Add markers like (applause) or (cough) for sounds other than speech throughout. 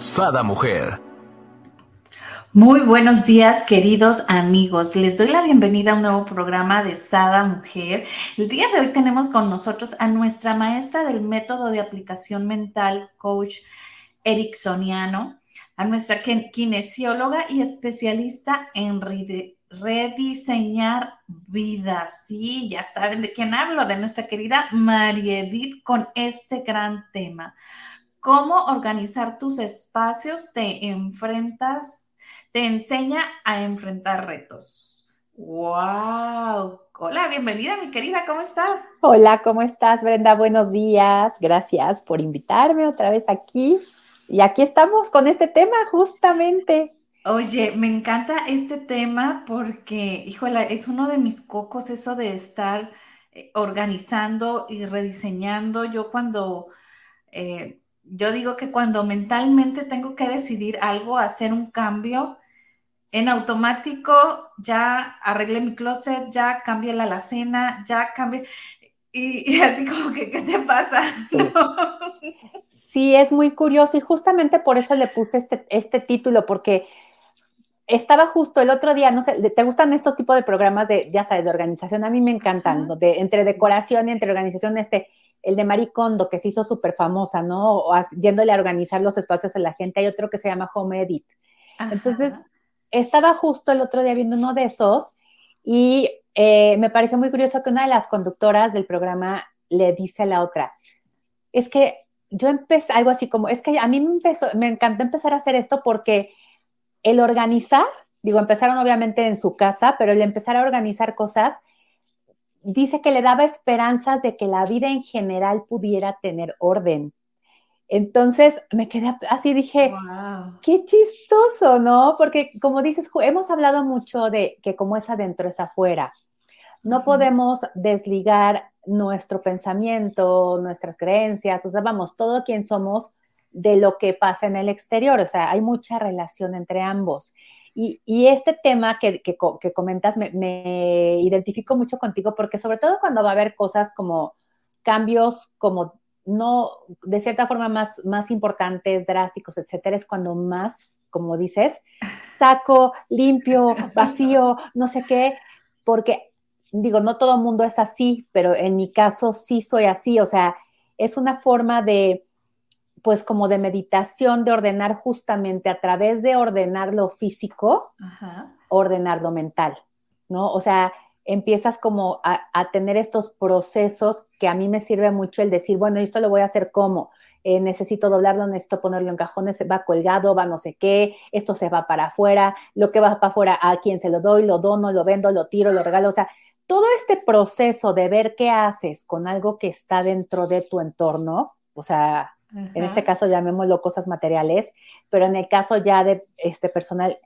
Sada Mujer. Muy buenos días, queridos amigos. Les doy la bienvenida a un nuevo programa de Sada Mujer. El día de hoy tenemos con nosotros a nuestra maestra del método de aplicación mental, coach Ericksoniano, a nuestra kinesióloga y especialista en rediseñar vidas. Sí, ya saben de quién hablo, de nuestra querida María Edith con este gran tema. ¿Cómo organizar tus espacios? Te enfrentas, te enseña a enfrentar retos. ¡Wow! Hola, bienvenida, mi querida, ¿cómo estás? Hola, ¿cómo estás, Brenda? Buenos días. Gracias por invitarme otra vez aquí. Y aquí estamos con este tema justamente. Oye, me encanta este tema porque, híjole, es uno de mis cocos eso de estar eh, organizando y rediseñando. Yo cuando eh, yo digo que cuando mentalmente tengo que decidir algo, hacer un cambio, en automático ya arreglé mi closet, ya cambié la alacena, ya cambié. Y, así como que, ¿qué te pasa? (laughs) Sí. es muy curioso y justamente por eso le puse este, este título, porque estaba justo el otro día, no sé, ¿te gustan estos tipos de programas de, ya sabes, de organización? A mí me encantan, de, entre decoración y entre organización, este, el de Maricondo, que se hizo súper famosa, ¿no? O yéndole a organizar los espacios a la gente. Hay otro que se llama Home Edit. Entonces, estaba justo el otro día viendo uno de esos y eh, me pareció muy curioso que una de las conductoras del programa le dice a la otra, es que yo empecé, algo así como, es que a mí me, empezó, me encantó empezar a hacer esto porque el organizar, digo, empezaron obviamente en su casa, pero el empezar a organizar cosas dice que le daba esperanzas de que la vida en general pudiera tener orden. Entonces me quedé así, dije, qué chistoso, ¿no? Porque como dices, hemos hablado mucho de que como es adentro es afuera. No podemos desligar nuestro pensamiento, nuestras creencias, o sea, vamos, todo quien somos de lo que pasa en el exterior, o sea, hay mucha relación entre ambos. Y, este tema que, comentas me, identifico mucho contigo porque sobre todo cuando va a haber cosas como cambios como no, de cierta forma más, más importantes, drásticos, etcétera, es cuando más, como dices, (laughs) saco, limpio, (laughs) vacío, no sé qué, porque digo, no todo el mundo es así, pero en mi caso sí soy así, o sea, es una forma de, pues como de meditación, de ordenar justamente a través de ordenar lo físico, ordenar lo mental, ¿no? O sea, empiezas como a, tener estos procesos que a mí me sirve mucho el decir, bueno, esto lo voy a hacer como, eh, necesito doblarlo, necesito ponerlo en cajones, va colgado, va no sé qué, esto se va para afuera, lo que va para afuera, a quién se lo doy, lo dono, lo vendo, lo tiro, lo regalo, o sea, todo este proceso de ver qué haces con algo que está dentro de tu entorno, o sea, en este caso llamémoslo cosas materiales, pero en el caso ya de este personal,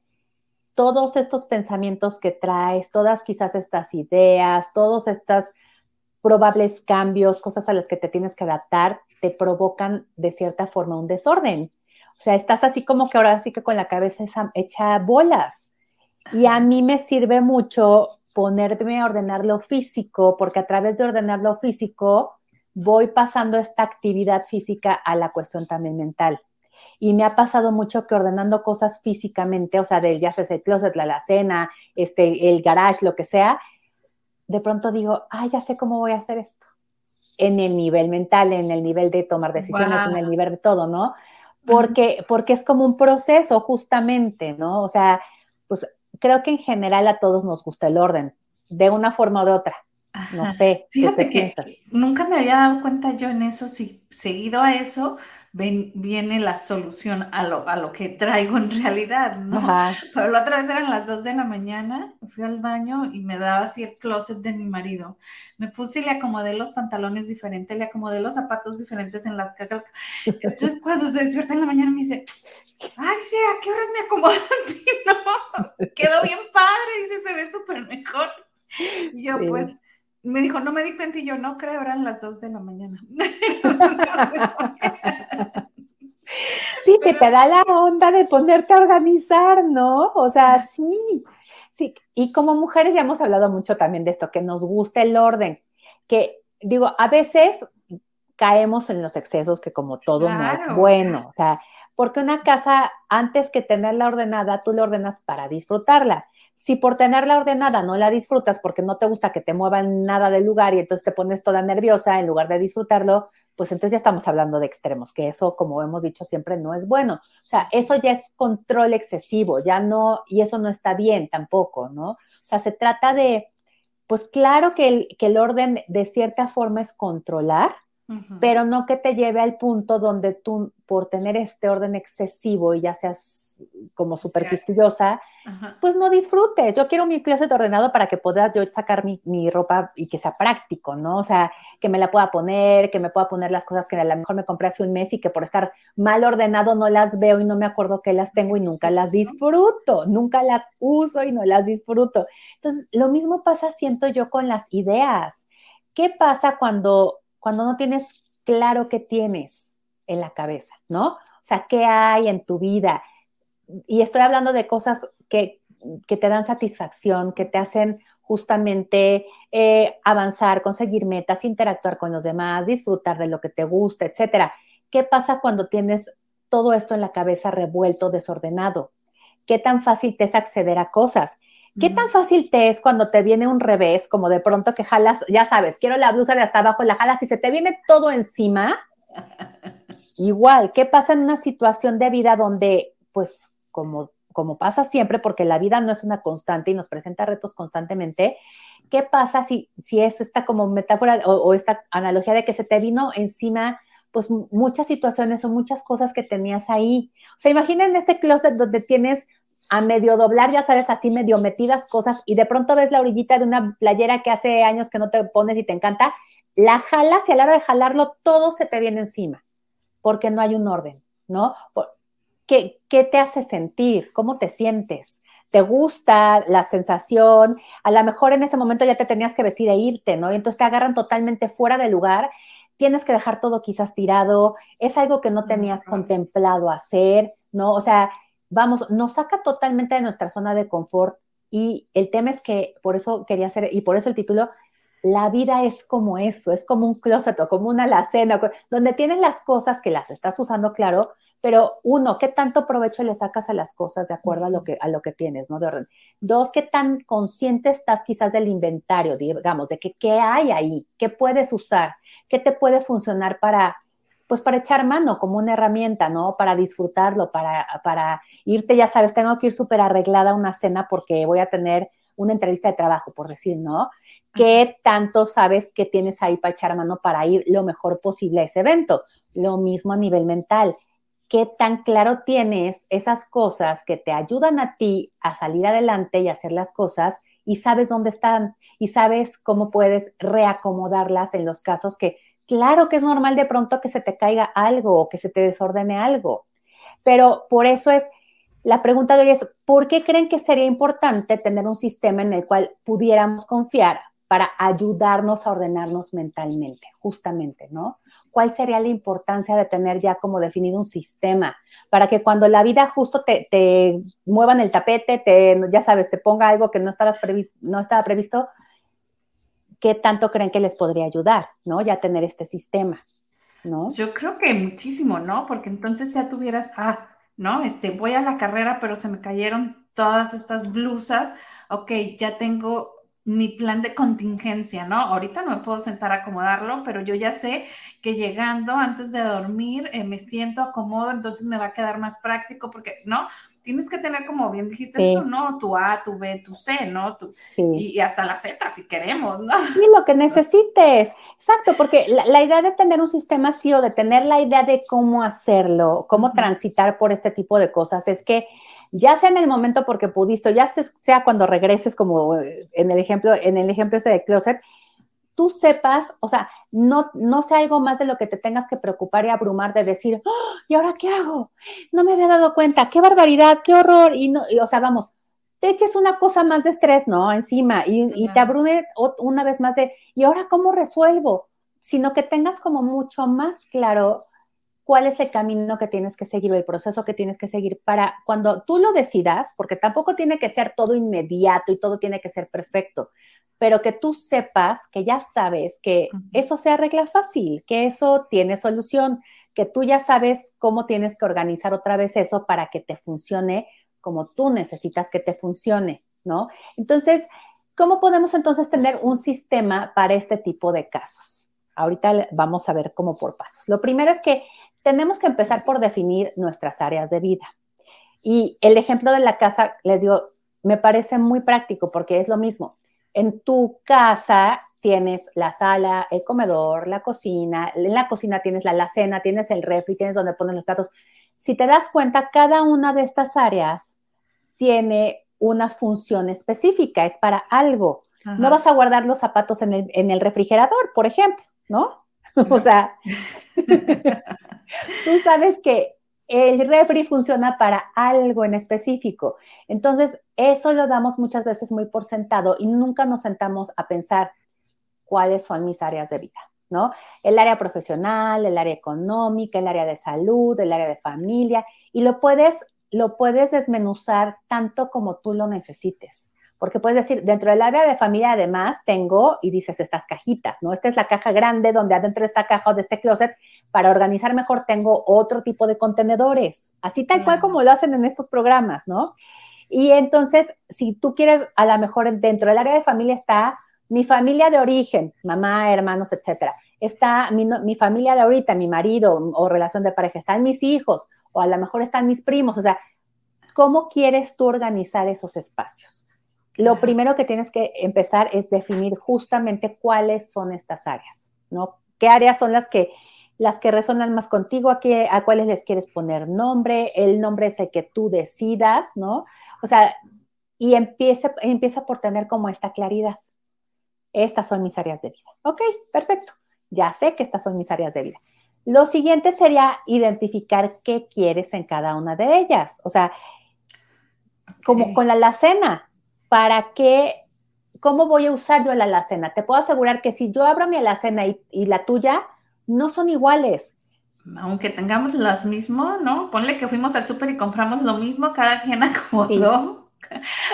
todos estos pensamientos que traes, todas quizás estas ideas, todos estos probables cambios, cosas a las que te tienes que adaptar, te provocan de cierta forma un desorden. O sea, estás así como que ahora sí que con la cabeza hecha bolas. Y a mí me sirve mucho ponerme a ordenar lo físico, porque a través de ordenar lo físico, voy pasando esta actividad física a la cuestión también mental. Y me ha pasado mucho que ordenando cosas físicamente, o sea, de ya sea el closet, la alacena, este, el garage, lo que sea, de pronto digo, ah, ya sé cómo voy a hacer esto. En el nivel mental, en el nivel de tomar decisiones, en el nivel de todo, ¿no? Porque, porque es como un proceso justamente, ¿no? O sea, pues creo que en general a todos nos gusta el orden, de una forma o de otra. No sé, Fíjate que nunca me había dado cuenta yo en eso, si seguido a eso viene la solución a lo, a lo que traigo en realidad, ¿no? Pero la otra vez eran las dos de la mañana, fui al baño y me daba así el closet de mi marido. Me puse y le acomodé los pantalones diferentes, le acomodé los zapatos diferentes en las cajas. Entonces cuando se despierta en la mañana me dice, ay, dice, ¿a qué horas me acomodaste? (laughs) no, quedó bien padre, dice, se ve súper mejor. Y yo, pues, me dijo, no me di cuenta y yo, no creo, eran las dos de la mañana. (laughs) sí, que te da la onda de ponerte a organizar, ¿no? O sea, sí, sí. Y como mujeres ya hemos hablado mucho también de esto, que nos gusta el orden, que digo, a veces caemos en los excesos que como todo no es bueno, o sea, porque una casa, antes que tenerla ordenada, tú la ordenas para disfrutarla. Si por tenerla ordenada no la disfrutas porque no te gusta que te muevan nada del lugar y entonces te pones toda nerviosa en lugar de disfrutarlo, pues entonces ya estamos hablando de extremos, que eso, como hemos dicho siempre, no es bueno. O sea, eso ya es control excesivo, ya no, y eso no está bien tampoco, ¿no? O sea, se trata de, pues claro que el, que el orden de cierta forma es controlar, pero no que te lleve al punto donde tú, por tener este orden excesivo y ya seas como súper quisquillosa, pues no disfrutes. Yo quiero mi closet ordenado para que pueda yo sacar mi, mi, ropa y que sea práctico, ¿no? O sea, que me la pueda poner, que me pueda poner las cosas que a lo mejor me compré hace un mes y que por estar mal ordenado no las veo y no me acuerdo que las tengo y nunca las disfruto, nunca las uso y no las disfruto. Entonces, lo mismo pasa, siento yo, con las ideas. ¿Qué pasa cuando cuando no tienes claro qué tienes en la cabeza, ¿no? O sea, qué hay en tu vida. Y estoy hablando de cosas que, te dan satisfacción, que te hacen justamente eh, avanzar, conseguir metas, interactuar con los demás, disfrutar de lo que te gusta, etcétera. ¿Qué pasa cuando tienes todo esto en la cabeza revuelto, desordenado? ¿Qué tan fácil te es acceder a cosas? ¿Qué tan fácil te es cuando te viene un revés, como de pronto que jalas, ya sabes, quiero la blusa de hasta abajo, la jalas y se te viene todo encima? (laughs) Igual, ¿qué pasa en una situación de vida donde, pues, como, como pasa siempre, porque la vida no es una constante y nos presenta retos constantemente, ¿qué pasa si, si es esta como metáfora o, o esta analogía de que se te vino encima pues muchas situaciones o muchas cosas que tenías ahí. O sea, imaginen este closet donde tienes a medio doblar, ya sabes, así medio metidas cosas y de pronto ves la orillita de una playera que hace años que no te pones y te encanta, la jalas y a la hora de jalarlo todo se te viene encima, porque no hay un orden, ¿no? ¿Qué, qué te hace sentir? ¿Cómo te sientes? ¿Te gusta la sensación? A lo mejor en ese momento ya te tenías que vestir e irte, ¿no? Y entonces te agarran totalmente fuera de lugar tienes que dejar todo quizás tirado, es algo que no tenías contemplado hacer, ¿no? O sea, vamos, nos saca totalmente de nuestra zona de confort y el tema es que, por eso quería hacer, y por eso el título, la vida es como eso, es como un closet o como una alacena, donde tienes las cosas que las estás usando, claro, pero uno, ¿qué tanto provecho le sacas a las cosas de acuerdo a lo que, a lo que tienes, ¿no? De orden. Dos, ¿qué tan consciente estás quizás del inventario, digamos, de que qué hay ahí, qué puedes usar, qué te puede funcionar para pues para echar mano como una herramienta, ¿no? Para disfrutarlo, para, para irte, ya sabes, tengo que ir súper arreglada a una cena porque voy a tener una entrevista de trabajo, por decir, ¿no? ¿Qué tanto sabes que tienes ahí para echar mano para ir lo mejor posible a ese evento? Lo mismo a nivel mental. ¿Qué tan claro tienes esas cosas que te ayudan a ti a salir adelante y hacer las cosas y sabes dónde están y sabes cómo puedes reacomodarlas en los casos que Claro que es normal de pronto que se te caiga algo o que se te desordene algo, pero por eso es, la pregunta de hoy es, ¿por qué creen que sería importante tener un sistema en el cual pudiéramos confiar para ayudarnos a ordenarnos mentalmente, justamente, ¿no? ¿Cuál sería la importancia de tener ya como definido un sistema para que cuando la vida justo te, te muevan el tapete, te, ya sabes, te ponga algo que no, no estaba previsto, ¿qué tanto creen que les podría ayudar, ¿no? Ya tener este sistema, ¿no? Yo creo que muchísimo, ¿no? Porque entonces ya tuvieras, ah, ¿no? Este, voy a la carrera, pero se me cayeron todas estas blusas, ok, ya tengo mi plan de contingencia, ¿no? Ahorita no me puedo sentar a acomodarlo, pero yo ya sé que llegando antes de dormir eh, me siento acomodo, entonces me va a quedar más práctico porque, ¿no? Tienes que tener, como bien dijiste, esto, ¿no? Tu A, tu B, tu C, ¿no? y, hasta la Z, si queremos, ¿no? Sí, lo que necesites. Exacto, porque la, idea de tener un sistema así o de tener la idea de cómo hacerlo, cómo transitar por este tipo de cosas, es que ya sea en el momento porque pudiste, ya sea cuando regreses, como en el ejemplo, en el ejemplo ese de closet, tú sepas, o sea, no, no sea algo más de lo que te tengas que preocupar y abrumar de decir, ¡Oh! ¿y ahora qué hago? No me había dado cuenta, qué barbaridad, qué horror. Y, no, o sea, vamos, te eches una cosa más de estrés, ¿no? Encima y, y te abrume una vez más de, ¿y ahora cómo resuelvo? Sino que tengas como mucho más claro cuál es el camino que tienes que seguir o el proceso que tienes que seguir para cuando tú lo decidas, porque tampoco tiene que ser todo inmediato y todo tiene que ser perfecto, pero que tú sepas, que ya sabes que eso se arregla fácil, que eso tiene solución, que tú ya sabes cómo tienes que organizar otra vez eso para que te funcione como tú necesitas que te funcione, ¿no? Entonces, ¿cómo podemos entonces tener un sistema para este tipo de casos? Ahorita vamos a ver cómo por pasos. Lo primero es que tenemos que empezar por definir nuestras áreas de vida. Y el ejemplo de la casa, les digo, me parece muy práctico porque es lo mismo. En tu casa tienes la sala, el comedor, la cocina, en la cocina tienes la alacena, tienes el refri, tienes donde pones los platos. Si te das cuenta, cada una de estas áreas tiene una función específica, es para algo. No vas a guardar los zapatos en el, en el refrigerador, por ejemplo, ¿no? (laughs) o sea, (laughs) tú sabes que el refri funciona para algo en específico. Entonces, eso lo damos muchas veces muy por sentado y nunca nos sentamos a pensar cuáles son mis áreas de vida, ¿no? El área profesional, el área económica, el área de salud, el área de familia, y lo puedes, lo puedes desmenuzar tanto como tú lo necesites porque puedes decir, dentro del área de familia además tengo, y dices estas cajitas, ¿no? Esta es la caja grande donde adentro de esta caja o de este closet, para organizar mejor tengo otro tipo de contenedores, así tal cual como lo hacen en estos programas, ¿no? Y entonces, si tú quieres, a lo mejor dentro del área de familia está mi familia de origen, mamá, hermanos, etcétera. Está mi, mi, familia de ahorita, mi marido o relación de pareja, están mis hijos, o a lo mejor están mis primos. O sea, ¿cómo quieres tú organizar esos espacios? lo primero que tienes que empezar es definir justamente cuáles son estas áreas, ¿no? ¿Qué áreas son las que, las que resonan más contigo? ¿A, qué, ¿A cuáles les quieres poner nombre? El nombre es el que tú decidas, ¿no? O sea, y empieza, empieza por tener como esta claridad. Estas son mis áreas de vida. Ok, perfecto. Ya sé que estas son mis áreas de vida. Lo siguiente sería identificar qué quieres en cada una de ellas. O sea, como con la alacena, para qué, cómo voy a usar yo la alacena. Te puedo asegurar que si yo abro mi alacena y, y la tuya, no son iguales. Aunque tengamos las mismas, ¿no? Ponle que fuimos al súper y compramos lo mismo, cada quien (laughs) acomodó.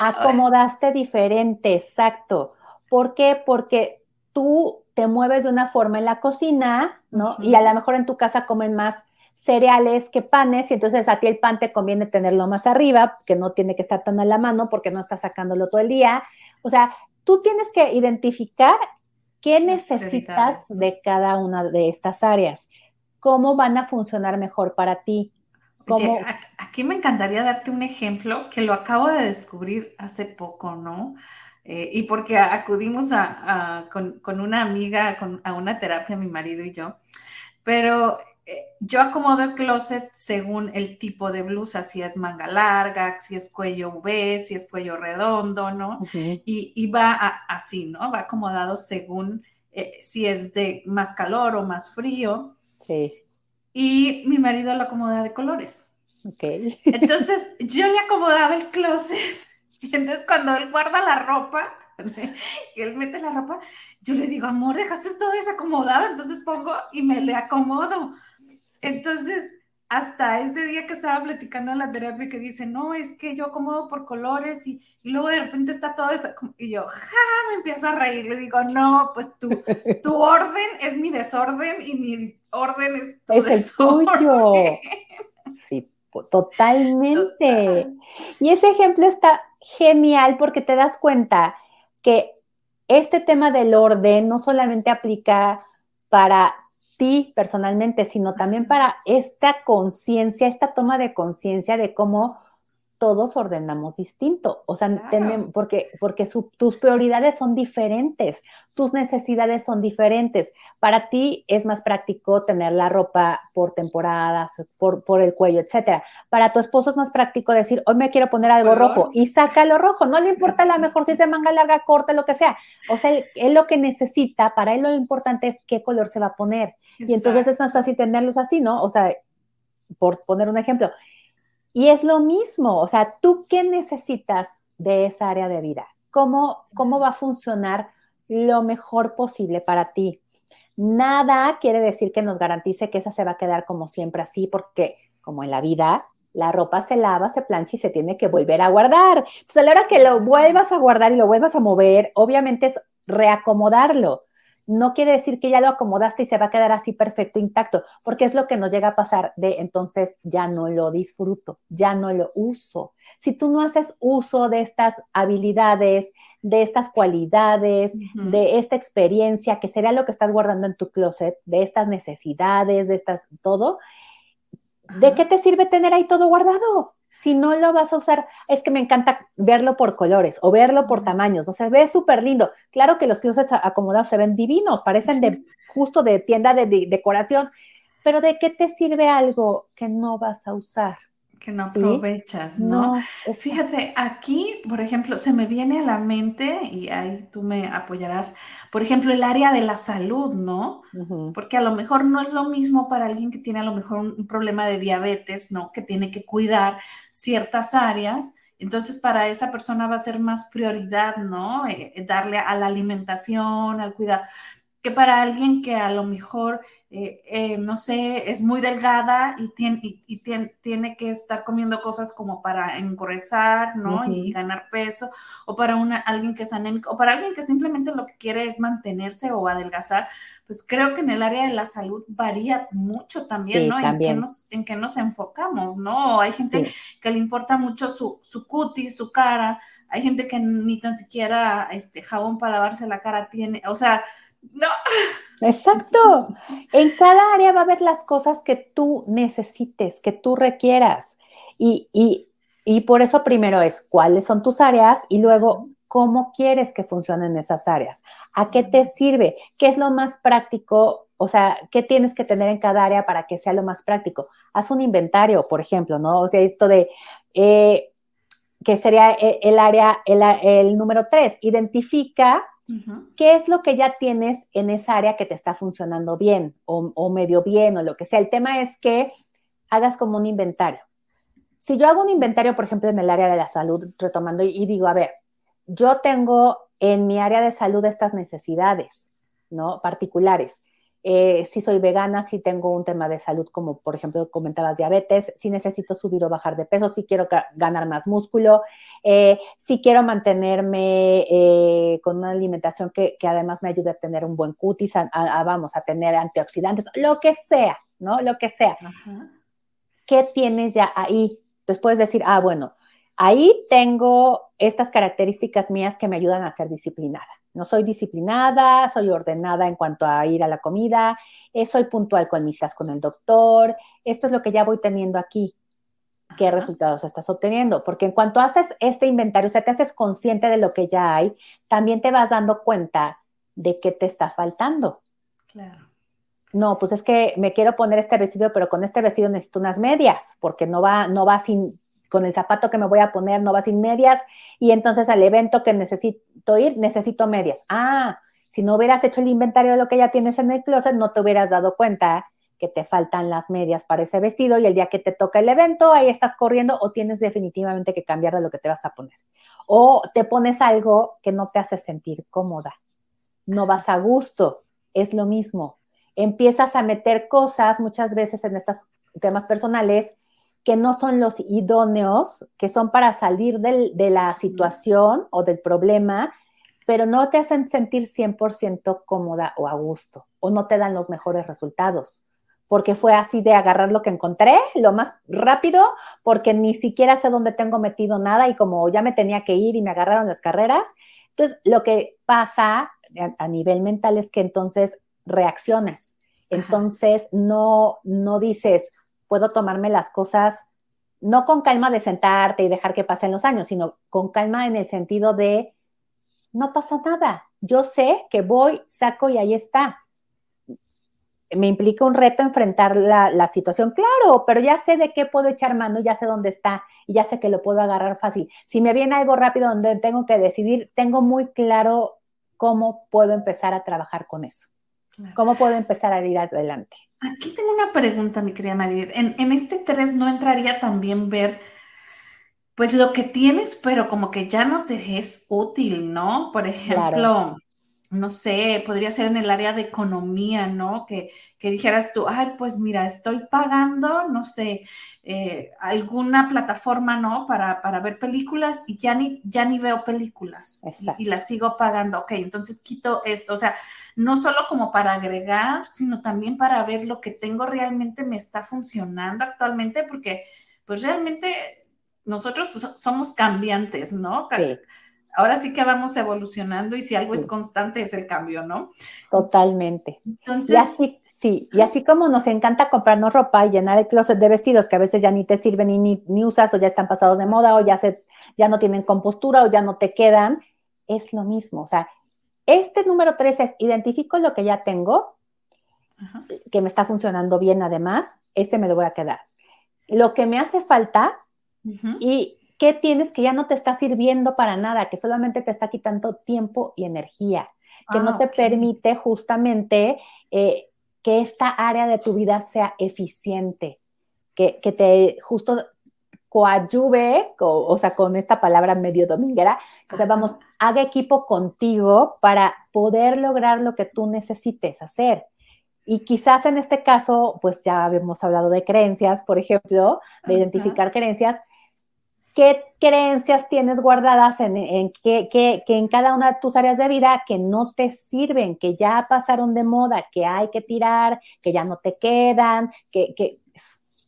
Acomodaste diferente, exacto. ¿Por qué? Porque tú te mueves de una forma en la cocina, ¿no? Y a lo mejor en tu casa comen más cereales que panes y entonces a ti el pan te conviene tenerlo más arriba, que no tiene que estar tan a la mano porque no estás sacándolo todo el día. O sea, tú tienes que identificar qué necesitas de cada una de estas áreas, cómo van a funcionar mejor para ti. Oye, aquí me encantaría darte un ejemplo que lo acabo de descubrir hace poco, ¿no? Eh, y porque acudimos a, con, con, una amiga a una terapia, mi marido y yo, pero yo acomodo el closet según el tipo de blusa, si es manga larga, si es cuello V, si es cuello redondo, ¿no? y, va así, ¿no? Va acomodado según eh, si es de más calor o más frío. Sí. Y mi marido lo acomoda de colores. Ok. Entonces, yo le acomodaba el closet. Y (laughs) entonces, cuando él guarda la ropa, (laughs) que él mete la ropa, yo le digo, amor, dejaste todo desacomodado, entonces pongo y me le acomodo. Entonces, hasta ese día que estaba platicando en la terapia que dice, no, es que yo acomodo por colores y, luego de repente está todo eso, y yo, ja, me empiezo a reír, le digo, no, pues tu, (laughs) tu orden es mi desorden y mi orden es tu desorden. (laughs) Sí, totalmente. Y ese ejemplo está genial porque te das cuenta que este tema del orden no solamente aplica para ti personalmente, sino también para esta conciencia, esta toma de conciencia de cómo todos ordenamos distinto, o sea, porque, porque tus prioridades son diferentes, tus necesidades son diferentes. Para ti es más práctico tener la ropa por temporadas, por, por el cuello, etcétera. Para tu esposo es más práctico decir, hoy me quiero poner algo rojo y saca lo rojo, no le importa la (laughs) mejor si es de manga larga, corta, lo que sea. O sea, él, lo que necesita, para él lo importante es qué color se va a poner. Y entonces es más fácil tenerlos así, ¿no? O sea, por poner un ejemplo, y es lo mismo, o sea, ¿tú qué necesitas de esa área de vida? ¿Cómo, cómo va a funcionar lo mejor posible para ti? Nada quiere decir que nos garantice que esa se va a quedar como siempre así, porque como en la vida, la ropa se lava, se plancha y se tiene que volver a guardar. Entonces, a la hora que lo vuelvas a guardar y lo vuelvas a mover, obviamente es reacomodarlo no quiere decir que ya lo acomodaste y se va a quedar así perfecto, intacto, porque es lo que nos llega a pasar de entonces ya no lo disfruto, ya no lo uso. Si tú no haces uso de estas habilidades, de estas cualidades, de esta experiencia, que sería lo que estás guardando en tu closet, de estas necesidades, de estas, todo, ¿de qué te sirve tener ahí todo guardado? Si no lo vas a usar, es que me encanta verlo por colores o verlo por tamaños, o sea, ve súper lindo. Claro que los closets acomodados se ven divinos, parecen de justo de tienda de decoración, pero ¿de qué te sirve algo que no vas a usar? Que no aprovechas, ¿no? Fíjate, aquí, por ejemplo, se me viene a la mente, y ahí tú me apoyarás, por ejemplo, el área de la salud, ¿no? Porque a lo mejor no es lo mismo para alguien que tiene a lo mejor un, problema de diabetes, ¿no? Que tiene que cuidar ciertas áreas. Entonces, para esa persona va a ser más prioridad, ¿no? Eh, eh, darle a la alimentación, al cuidado, que para alguien que a lo mejor eh, eh, no sé, es muy delgada y, tiene, y, tiene, que estar comiendo cosas como para engordar, ¿no? Y ganar peso, o para una, alguien que es anémico, o para alguien que simplemente lo que quiere es mantenerse o adelgazar, pues creo que en el área de la salud varía mucho también, ¿no? En qué, nos, en qué nos enfocamos, ¿no? Hay gente que le importa mucho su, su cutis, su cara, hay gente que ni tan siquiera este jabón para lavarse la cara tiene, o sea, no. (laughs) Exacto. En cada área va a haber las cosas que tú necesites, que tú requieras. Y, y, por eso primero es cuáles son tus áreas y luego cómo quieres que funcionen esas áreas. ¿A qué te sirve? ¿Qué es lo más práctico? O sea, ¿qué tienes que tener en cada área para que sea lo más práctico? Haz un inventario, por ejemplo, ¿no? O sea, esto de, eh, que sería eh, el área, el, el número tres, identifica ¿Qué es lo que ya tienes en esa área que te está funcionando bien o, medio bien o lo que sea? El tema es que hagas como un inventario. Si yo hago un inventario, por ejemplo, en el área de la salud, retomando y digo, a ver, yo tengo en mi área de salud estas necesidades, ¿no? Particulares. Eh, si soy vegana, si tengo un tema de salud, como por ejemplo comentabas diabetes, si necesito subir o bajar de peso, si quiero ganar más músculo, eh, si quiero mantenerme eh, con una alimentación que, además me ayude a tener un buen cutis, vamos, a tener antioxidantes, lo que sea, ¿no? Lo que sea. ¿Qué tienes ya ahí? Entonces puedes decir, ah, bueno, ahí tengo estas características mías que me ayudan a ser disciplinada. No soy disciplinada, soy ordenada en cuanto a ir a la comida, eh, soy puntual con mis citas con el doctor. Esto es lo que ya voy teniendo aquí. ¿Qué resultados estás obteniendo? Porque en cuanto haces este inventario, o sea, te haces consciente de lo que ya hay, también te vas dando cuenta de qué te está faltando. Claro. No, pues es que me quiero poner este vestido, pero con este vestido necesito unas medias, porque no va, no va sin, con el zapato que me voy a poner no va sin medias y entonces al evento que necesito ir necesito medias. Ah, si no hubieras hecho el inventario de lo que ya tienes en el closet, no te hubieras dado cuenta que te faltan las medias para ese vestido y el día que te toca el evento, ahí estás corriendo o tienes definitivamente que cambiar de lo que te vas a poner. O te pones algo que no te hace sentir cómoda, no vas a gusto, es lo mismo. Empiezas a meter cosas muchas veces en estos temas personales que no son los idóneos, que son para salir de la situación o del problema, pero no te hacen sentir 100% cómoda o a gusto, o no te dan los mejores resultados, porque fue así de agarrar lo que encontré lo más rápido, porque ni siquiera sé dónde tengo metido nada y como ya me tenía que ir y me agarraron las carreras, entonces lo que pasa a, nivel mental es que entonces reacciones. Entonces no, no dices, puedo tomarme las cosas no con calma de sentarte y dejar que pasen los años, sino con calma en el sentido de, no pasa nada, yo sé que voy, saco y ahí está. Me implica un reto enfrentar la, la, situación, claro, pero ya sé de qué puedo echar mano, ya sé dónde está y ya sé que lo puedo agarrar fácil. Si me viene algo rápido donde tengo que decidir, tengo muy claro cómo puedo empezar a trabajar con eso. ¿Cómo puedo empezar a ir adelante? Aquí tengo una pregunta, mi querida María. En, en este 3 no entraría también ver, pues lo que tienes, pero como que ya no te es útil, ¿no? Por ejemplo, no sé, podría ser en el área de economía, ¿no? Que, que dijeras tú, ay, pues mira, estoy pagando, no sé, eh, alguna plataforma, ¿no? Para, para, ver películas y ya ni, ya ni veo películas y, y, las sigo pagando. Ok, entonces quito esto, o sea, no solo como para agregar, sino también para ver lo que tengo realmente me está funcionando actualmente, porque pues realmente nosotros somos cambiantes, ¿no? Sí ahora sí que vamos evolucionando y si algo es constante es el cambio, ¿no? Totalmente. Entonces, y así, sí, y así como nos encanta comprarnos ropa y llenar el closet de vestidos que a veces ya ni te sirven y ni, ni usas o ya están pasados de moda o ya, se, ya no tienen compostura o ya no te quedan, es lo mismo. O sea, este número tres es identifico lo que ya tengo, que me está funcionando bien además, ese me lo voy a quedar. Lo que me hace falta y ¿Qué tienes que ya no te está sirviendo para nada, que solamente te está quitando tiempo y energía, que no ah, te permite justamente eh, que esta área de tu vida sea eficiente, que, te justo coadyuve, o, sea, con esta palabra medio dominguera, o sea, vamos, haga equipo contigo para poder lograr lo que tú necesites hacer. Y quizás en este caso, pues ya habíamos hablado de creencias, por ejemplo, de identificar creencias, qué creencias tienes guardadas en, que, en cada una de tus áreas de vida que no te sirven, que ya pasaron de moda, que hay que tirar, que ya no te quedan, que,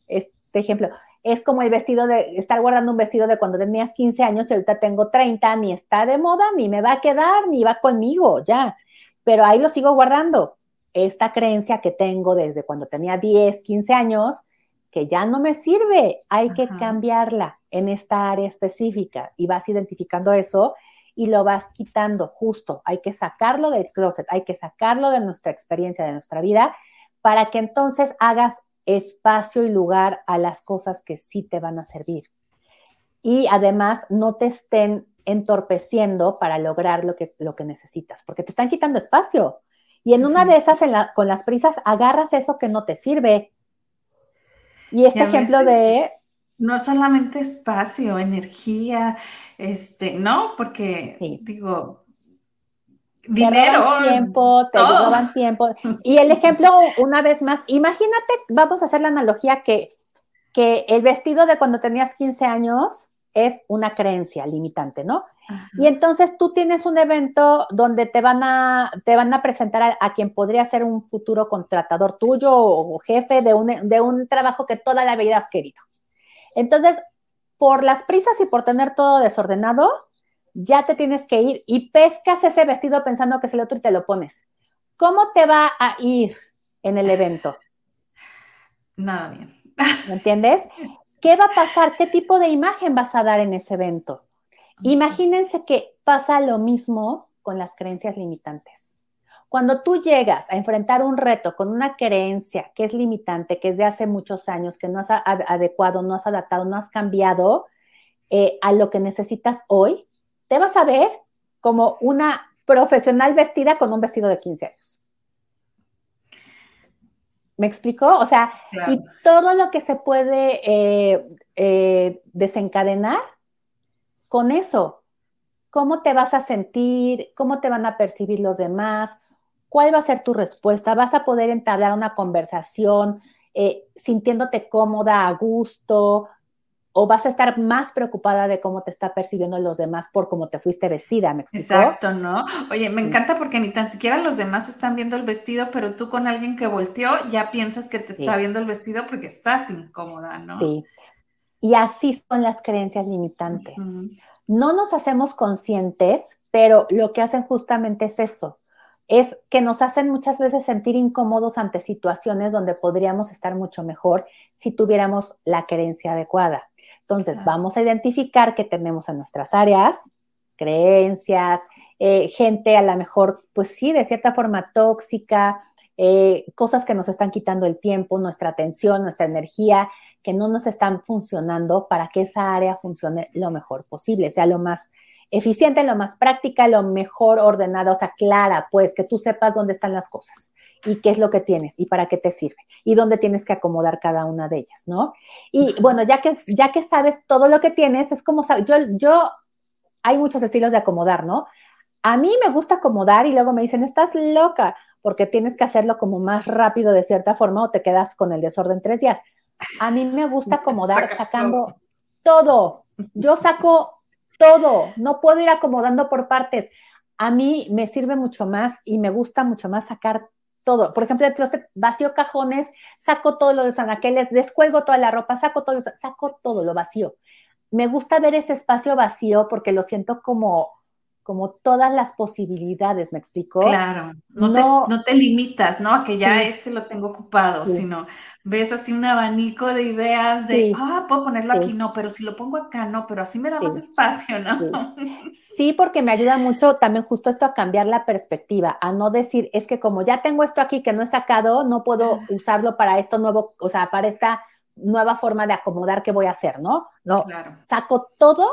este ejemplo, es como el vestido de, estar guardando un vestido de cuando tenías 15 años y ahorita tengo 30, ni está de moda, ni me va a quedar, ni va conmigo, ya. Pero ahí lo sigo guardando. Esta creencia que tengo desde cuando tenía 10, 15 años, que ya no me sirve, hay que cambiarla en esta área específica y vas identificando eso y lo vas quitando justo. Hay que sacarlo del closet, hay que sacarlo de nuestra experiencia, de nuestra vida, para que entonces hagas espacio y lugar a las cosas que sí te van a servir. Y además no te estén entorpeciendo para lograr lo que, lo que necesitas, porque te están quitando espacio. Y en una de esas, con las prisas, agarras eso que no te sirve y este ejemplo de... No solamente espacio, energía, este, ¿no? Porque digo, dinero. Te tiempo, te roban tiempo. Y el ejemplo, una vez más, imagínate, vamos a hacer la analogía que, que el vestido de cuando tenías 15 años es una creencia limitante, ¿no? Y entonces tú tienes un evento donde te van a, te van a presentar a, quien podría ser un futuro contratador tuyo o, jefe de un, de un trabajo que toda la vida has querido. Entonces, por las prisas y por tener todo desordenado, ya te tienes que ir y pescas ese vestido pensando que es el otro y te lo pones. ¿Cómo te va a ir en el evento? Nada bien. ¿Me entiendes? ¿Qué va a pasar? ¿Qué tipo de imagen vas a dar en ese evento? Imagínense que pasa lo mismo con las creencias limitantes. Cuando tú llegas a enfrentar un reto con una creencia que es limitante, que es de hace muchos años, que no has adecuado, no has adaptado, no has cambiado eh, a lo que necesitas hoy, te vas a ver como una profesional vestida con un vestido de 15 años. ¿Me explicó? O sea, y todo lo que se puede eh, eh, desencadenar con eso. ¿Cómo te vas a sentir? ¿Cómo te van a percibir los demás? ¿Cuál va a ser tu respuesta? ¿Vas a poder entablar una conversación eh, sintiéndote cómoda, a gusto? O vas a estar más preocupada de cómo te está percibiendo los demás por cómo te fuiste vestida, ¿me explico? Exacto, ¿no? Oye, me encanta porque ni tan siquiera los demás están viendo el vestido, pero tú con alguien que volteó ya piensas que te está viendo el vestido porque estás incómoda, ¿no? Sí. Y así son las creencias limitantes. No nos hacemos conscientes, pero lo que hacen justamente es eso. es que nos hacen muchas veces sentir incómodos ante situaciones donde podríamos estar mucho mejor si tuviéramos la creencia adecuada. Entonces, vamos a identificar qué tenemos en nuestras áreas, creencias, eh, gente a lo mejor, pues sí, de cierta forma tóxica, eh, cosas que nos están quitando el tiempo, nuestra atención, nuestra energía, que no nos están funcionando para que esa área funcione lo mejor posible, sea lo más eficiente, lo más práctica, lo mejor ordenada, o sea, clara, pues que tú sepas dónde están las cosas y qué es lo que tienes y para qué te sirve y dónde tienes que acomodar cada una de ellas, ¿no? Y bueno, ya que, ya que sabes todo lo que tienes, es como, yo, yo, hay muchos estilos de acomodar, ¿no? A mí me gusta acomodar y luego me dicen, estás loca, porque tienes que hacerlo como más rápido de cierta forma o te quedas con el desorden tres días. A mí me gusta acomodar sacando todo. Yo saco todo. No puedo ir acomodando por partes. A mí me sirve mucho más y me gusta mucho más sacar todo. Por ejemplo, el vacío cajones, saco todo lo de los anaqueles, descuelgo toda la ropa, saco todo, saco todo lo vacío. Me gusta ver ese espacio vacío porque lo siento como como todas las posibilidades, ¿me explicó? Claro, no, te, limitas, ¿no? A que ya este lo tengo ocupado, sino ves así un abanico de ideas de, ah, puedo ponerlo aquí, no, pero si lo pongo acá, no, pero así me da más espacio, ¿no? (laughs) Sí. porque me ayuda mucho también justo esto a cambiar la perspectiva, a no decir, es que como ya tengo esto aquí que no he sacado, no puedo usarlo para esto nuevo, o sea, para esta nueva forma de acomodar que voy a hacer, ¿no? No, claro. saco todo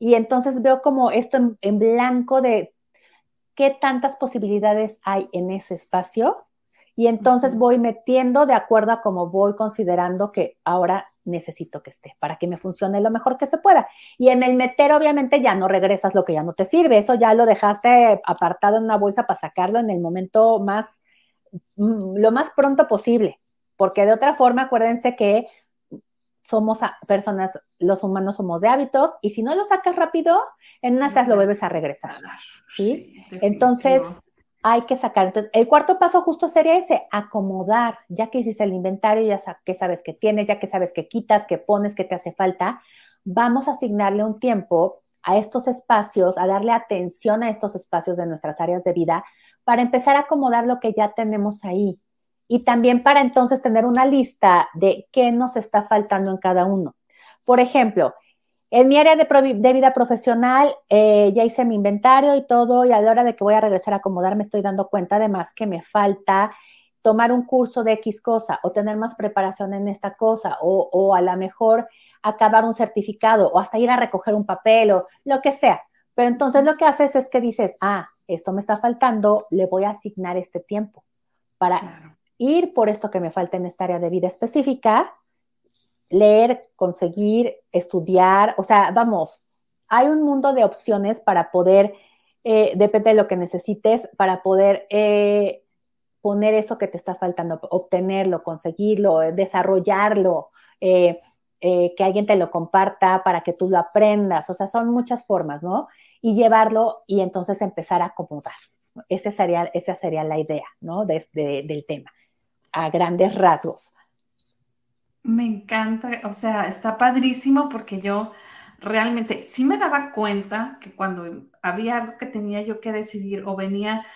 y entonces veo como esto en, blanco de qué tantas posibilidades hay en ese espacio y entonces voy metiendo de acuerdo a cómo voy considerando que ahora necesito que esté para que me funcione lo mejor que se pueda. Y en el meter, obviamente, ya no regresas lo que ya no te sirve. Eso ya lo dejaste apartado en una bolsa para sacarlo en el momento más, mm, lo más pronto posible. Porque de otra forma, acuérdense que somos personas, los humanos somos de hábitos, y si no lo sacas rápido, en una lo vuelves a regresar. ¿sí? Entonces, hay que sacar. Entonces, el cuarto paso justo sería ese, acomodar, ya que hiciste el inventario, ya que sabes que tienes, ya que sabes que quitas, que pones, que te hace falta, vamos a asignarle un tiempo a estos espacios, a darle atención a estos espacios de nuestras áreas de vida para empezar a acomodar lo que ya tenemos ahí y también para entonces tener una lista de qué nos está faltando en cada uno. Por ejemplo, en mi área de, vida profesional eh, ya hice mi inventario y todo y a la hora de que voy a regresar a acomodar me estoy dando cuenta además que me falta tomar un curso de X cosa o tener más preparación en esta cosa o, o a lo mejor acabar un certificado o hasta ir a recoger un papel o lo que sea. Pero entonces lo que haces es que dices, ah, esto me está faltando, le voy a asignar este tiempo para ir por esto que me falta en esta área de vida específica, leer, conseguir, estudiar, o sea, vamos, hay un mundo de opciones para poder, eh, depende de lo que necesites, para poder eh, poner eso que te está faltando, obtenerlo, conseguirlo, desarrollarlo, eh, que alguien te lo comparta para que tú lo aprendas, o sea, son muchas formas, ¿no? Y llevarlo y entonces empezar a acomodar. Esa sería, esa sería la idea, ¿no? del tema a grandes rasgos. Me encanta, o sea, está padrísimo porque yo realmente sí me daba cuenta que cuando había algo que tenía yo que decidir o venía,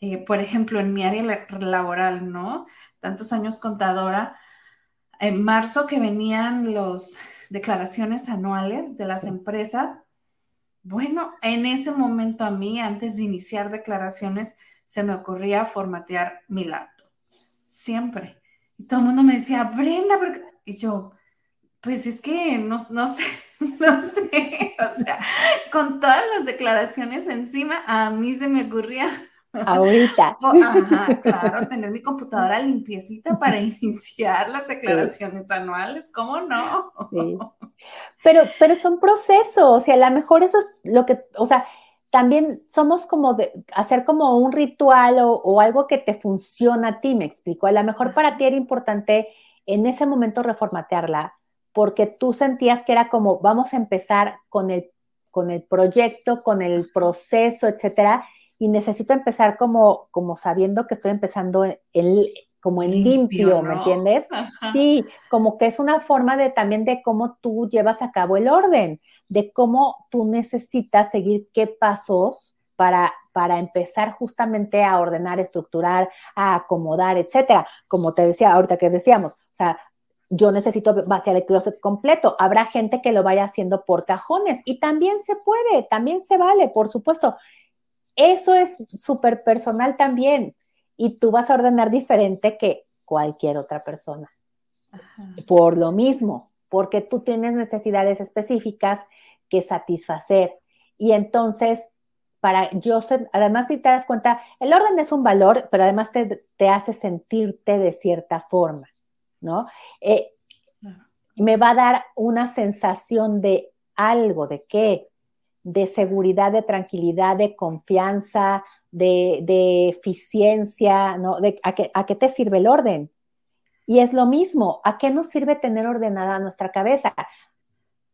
eh, por ejemplo, en mi área laboral, ¿no? Tantos años contadora, en marzo que venían las declaraciones anuales de las empresas, bueno, en ese momento a mí, antes de iniciar declaraciones, se me ocurría formatear mi laptop siempre. Y todo el mundo me decía, Brenda, y yo, pues es que no, no sé, (laughs) no sé, (laughs) o sea, con todas las declaraciones encima, a mí se me ocurría. (laughs) Ahorita. Ajá, claro, tener mi computadora limpiecita para iniciar las declaraciones anuales, ¿cómo no? Sí. Pero, pero son procesos, y a lo mejor eso es lo que, o sea, también somos como de hacer como un ritual o, algo que te funciona a ti, me explico. A lo mejor para ti era importante en ese momento reformatearla porque tú sentías que era como vamos a empezar con el, con el proyecto, con el proceso, etcétera, y necesito empezar como, como sabiendo que estoy empezando el, como en limpio, ¿me entiendes? Sí, como que es una forma de también de cómo tú llevas a cabo el orden, de cómo tú necesitas seguir qué pasos para, para empezar justamente a ordenar, estructurar, a acomodar, etcétera. Como te decía ahorita que decíamos, o sea, yo necesito vaciar el closet completo. Habrá gente que lo vaya haciendo por cajones y también se puede, también se vale, por supuesto. Eso es súper personal también y tú vas a ordenar diferente que cualquier otra persona. Por lo mismo, porque tú tienes necesidades específicas que satisfacer. Y entonces, para yo además si te das cuenta, el orden es un valor, pero además te, te hace sentirte de cierta forma. ¿no? Eh, me va a dar una sensación de algo, ¿de qué? De seguridad, de tranquilidad, de confianza, de, eficiencia, ¿no? De, ¿a, qué, ¿A qué te sirve el orden? Y es lo mismo, ¿a qué nos sirve tener ordenada nuestra cabeza?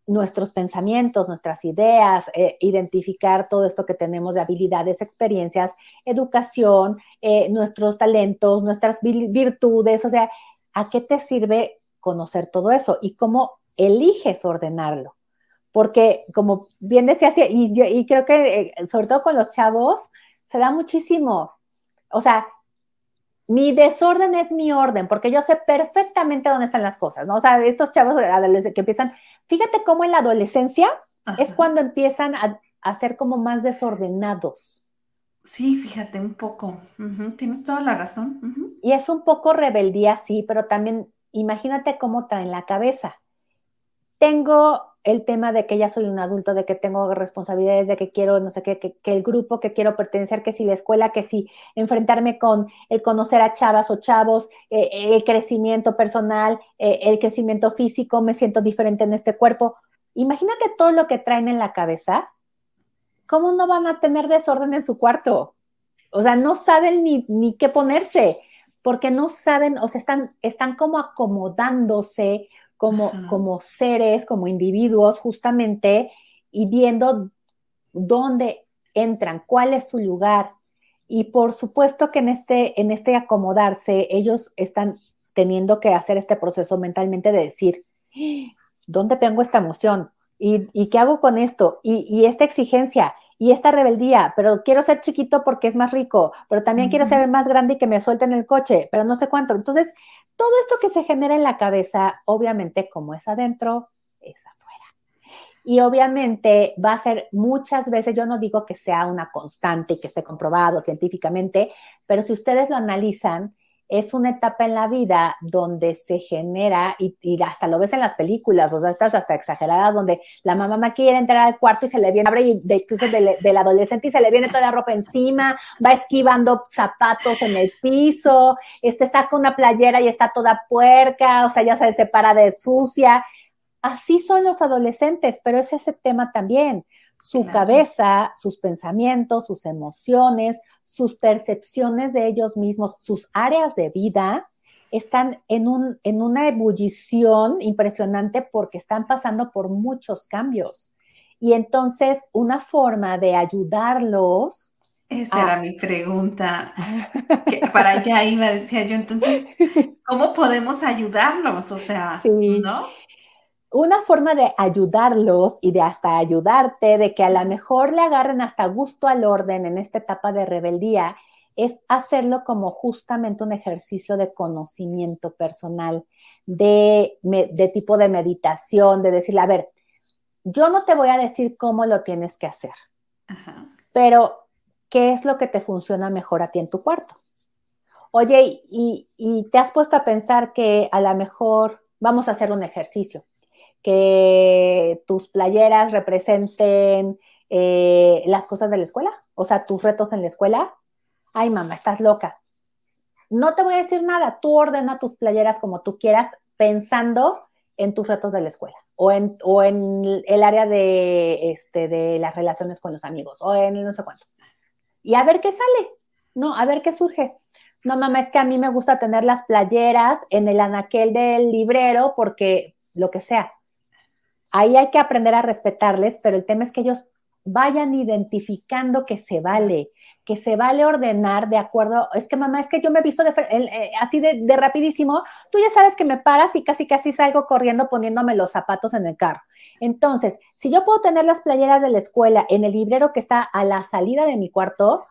nuestros pensamientos, nuestras ideas, eh, identificar todo esto que tenemos de habilidades, experiencias, educación, eh, nuestros talentos, nuestras virtudes, o sea, ¿a qué te sirve conocer todo eso? Y cómo eliges ordenarlo. Porque como bien decía, y, y creo que eh, sobre todo con los chavos, se da muchísimo. O sea, mi desorden es mi orden, porque yo sé perfectamente dónde están las cosas, ¿no? O sea, estos chavos que empiezan, fíjate cómo en la adolescencia es cuando empiezan a, a, ser como más desordenados. Sí, fíjate, un poco. Tienes toda la razón. Y es un poco rebeldía, sí, pero también imagínate cómo traen la cabeza. Tengo el tema de que ya soy un adulto, de que tengo responsabilidades, de que quiero, no sé qué, que, el grupo que quiero pertenecer, que si la escuela, que si enfrentarme con el conocer a chavas o chavos, eh, el crecimiento personal, eh, el crecimiento físico, me siento diferente en este cuerpo. Imagínate todo lo que traen en la cabeza ¿cómo no van a tener desorden en su cuarto? O sea, no saben ni, ni qué ponerse, porque no saben, o sea, están, están como acomodándose como, como seres, como individuos, justamente, y viendo dónde entran, cuál es su lugar. Y por supuesto que en este, en este acomodarse, ellos están teniendo que hacer este proceso mentalmente de decir, ¿dónde tengo esta emoción? ¿Y, qué hago con esto? Y, esta exigencia y esta rebeldía, pero quiero ser chiquito porque es más rico, pero también quiero ser más grande y que me suelten el coche, pero no sé cuánto. Entonces, todo esto que se genera en la cabeza, obviamente, como es adentro, es afuera. Y obviamente va a ser muchas veces, yo no digo que sea una constante y que esté comprobado científicamente, pero si ustedes lo analizan, es una etapa en la vida donde se genera, y, hasta lo ves en las películas, o sea, estas hasta exageradas, donde la mamá quiere entrar al cuarto y se le viene, abre y de, incluso del, adolescente y se le viene toda la ropa encima, va esquivando zapatos en el piso, este saca una playera y está toda puerca, o sea, ya se separa de sucia. Así son los adolescentes, pero es ese tema también. Su cabeza, sus pensamientos, sus emociones, sus percepciones de ellos mismos, sus áreas de vida, están en, un, en una ebullición impresionante porque están pasando por muchos cambios. Y entonces, una forma de ayudarlos. Esa era mi pregunta. Que para allá iba, decía yo. Entonces, (laughs) ¿cómo podemos ayudarlos? O sea, ¿no? Una forma de ayudarlos y de hasta ayudarte, de que a lo mejor le agarren hasta gusto al orden en esta etapa de rebeldía, es hacerlo como justamente un ejercicio de conocimiento personal, de, tipo de meditación, de decirle, a ver, yo no te voy a decir cómo lo tienes que hacer, pero ¿qué es lo que te funciona mejor a ti en tu cuarto? Oye, y, y te has puesto a pensar que a lo mejor vamos a hacer un ejercicio que tus playeras representen eh, las cosas de la escuela, o sea, tus retos en la escuela. Ay, mamá, estás loca. No te voy a decir nada, tú ordena tus playeras como tú quieras, pensando en tus retos de la escuela o en, o en el área de, este, de las relaciones con los amigos o en no sé cuánto. Y a ver qué sale, ¿no? A ver qué surge. No, mamá, es que a mí me gusta tener las playeras en el anaquel del librero porque lo que sea. Ahí hay que aprender a respetarles, pero el tema es que ellos vayan identificando que se vale, que se vale ordenar de acuerdo. Es que mamá, es que yo me he visto eh, así de, rapidísimo. Tú ya sabes que me paras y casi casi salgo corriendo poniéndome los zapatos en el carro. Entonces, si yo puedo tener las playeras de la escuela en el librero que está a la salida de mi cuarto,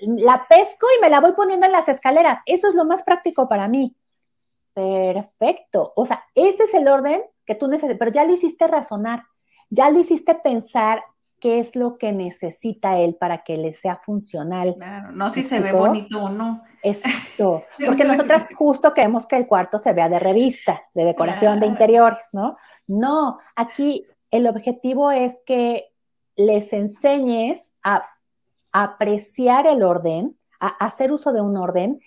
la pesco y me la voy poniendo en las escaleras. Eso es lo más práctico para mí. Perfecto. O sea, ese es el orden que tú necesitas, pero ya lo hiciste razonar, ya lo hiciste pensar qué es lo que necesita él para que le sea funcional. Claro, no si se ve bonito o no. Exacto, (laughs) porque nosotras justo queremos que el cuarto se vea de revista, de decoración de interiores, ¿no? No, aquí el objetivo es que les enseñes a apreciar el orden, a hacer uso de un orden,